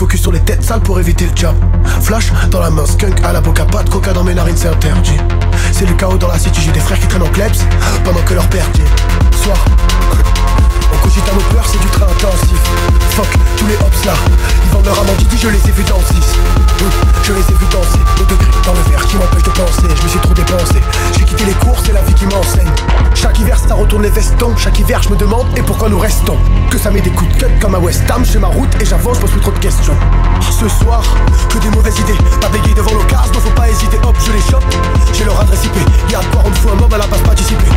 focus sur les têtes sales pour éviter le job. Flash dans la main, skunk à la boca, pas de coca dans mes narines, c'est interdit. C'est le chaos dans la city, j'ai des frères qui traînent en klebs pendant que leur père dit Soir, on cogite à nos peurs, c'est du train intensif. Fuck, tous les hops là. Ils vendent leur amandine, hum, je les ai vus danser 6, je les ai vus danser. Au degré, dans le verre qui m'empêche de penser. Je me suis trop dépensé, j'ai quitté les cours, c'est la vie qui m'enseigne. Chaque hiver ça retourne les vestons. Chaque hiver je me demande, et pourquoi nous restons? Que ça met des coups de cut comme à West Ham J'ai ma route et j'avance, je pose plus trop de questions. Ce soir, que des mauvaises idées. Pas bégayer devant l'occasion, donc faut pas hésiter. Hop, je les chope, j'ai leur adresse IP Y'a à boire, on me fout un mob à la base participée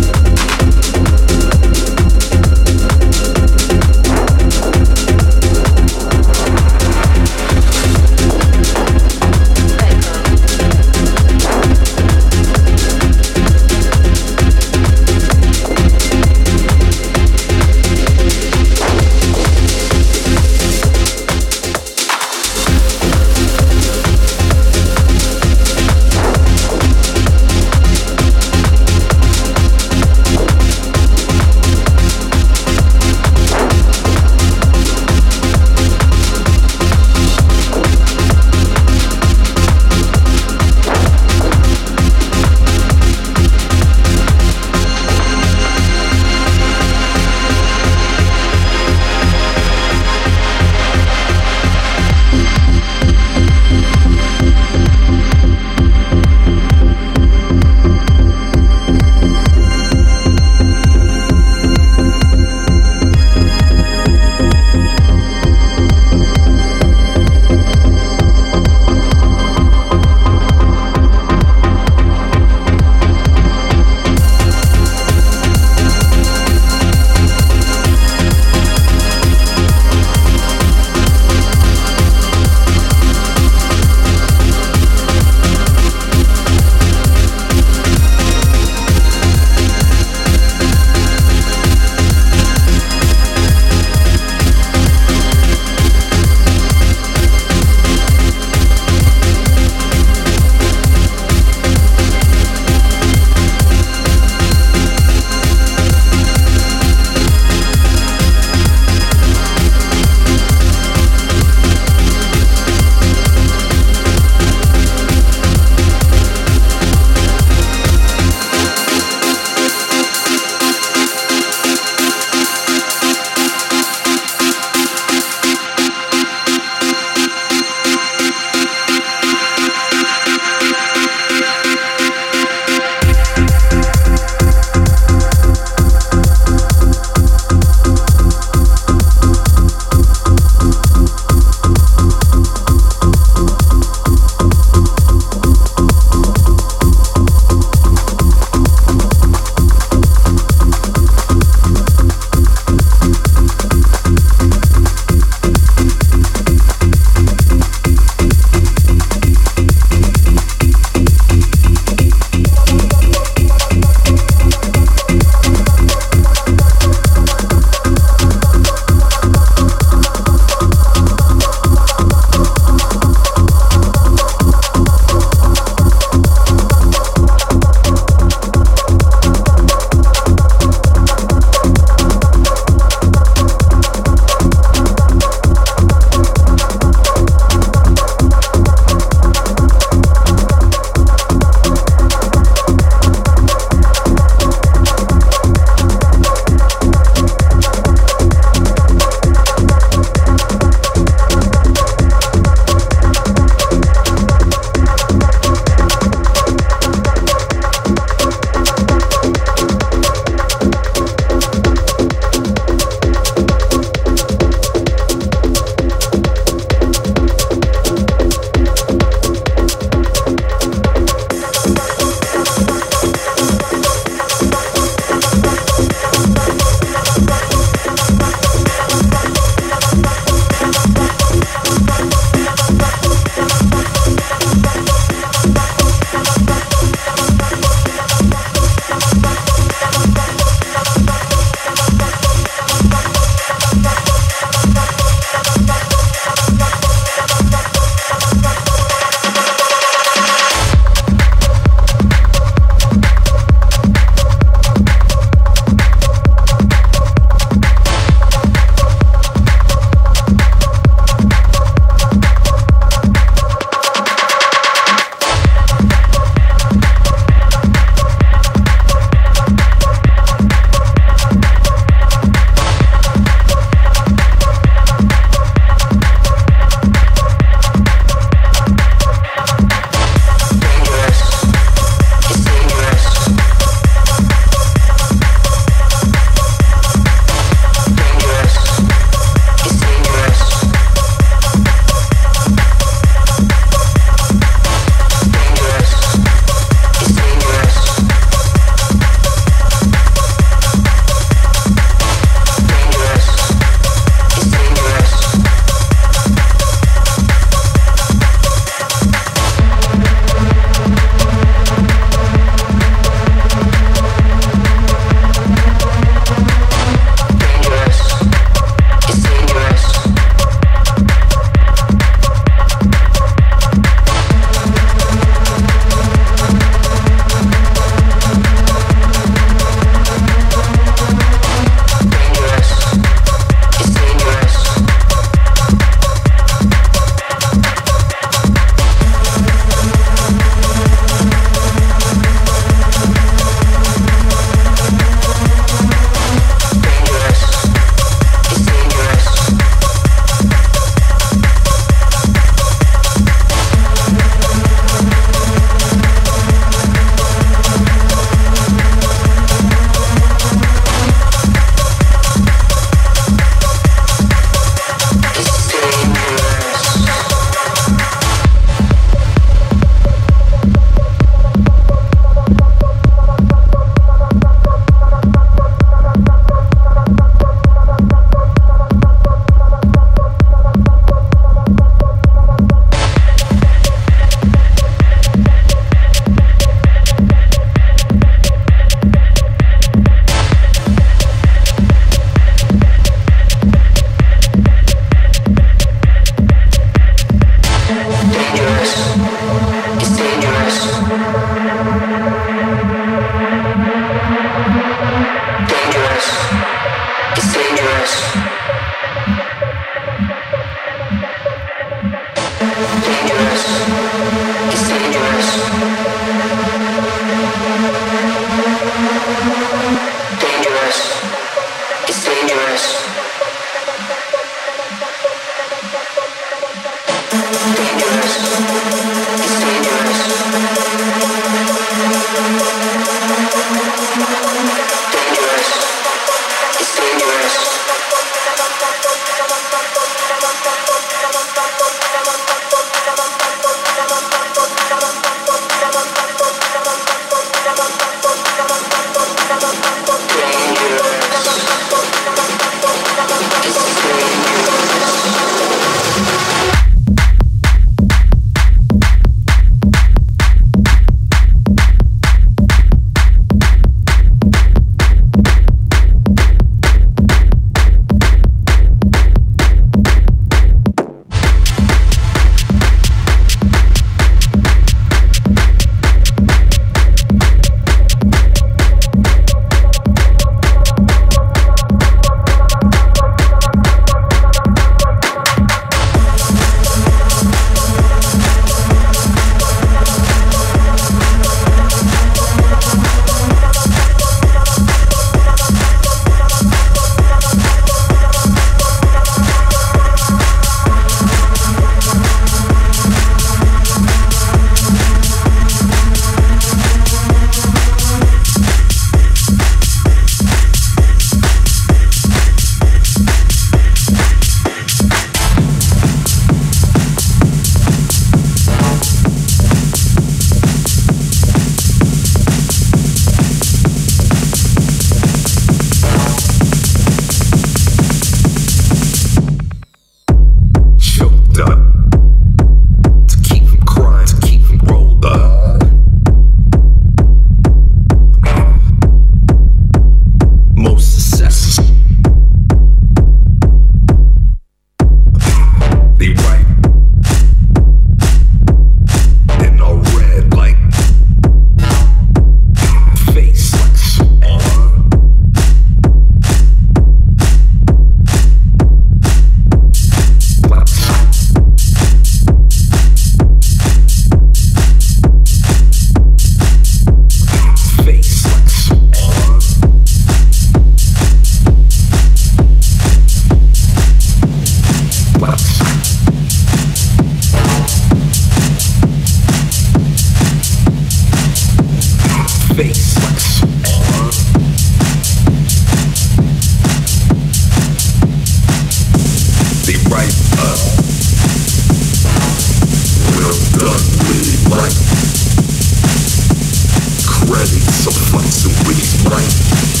so pretty.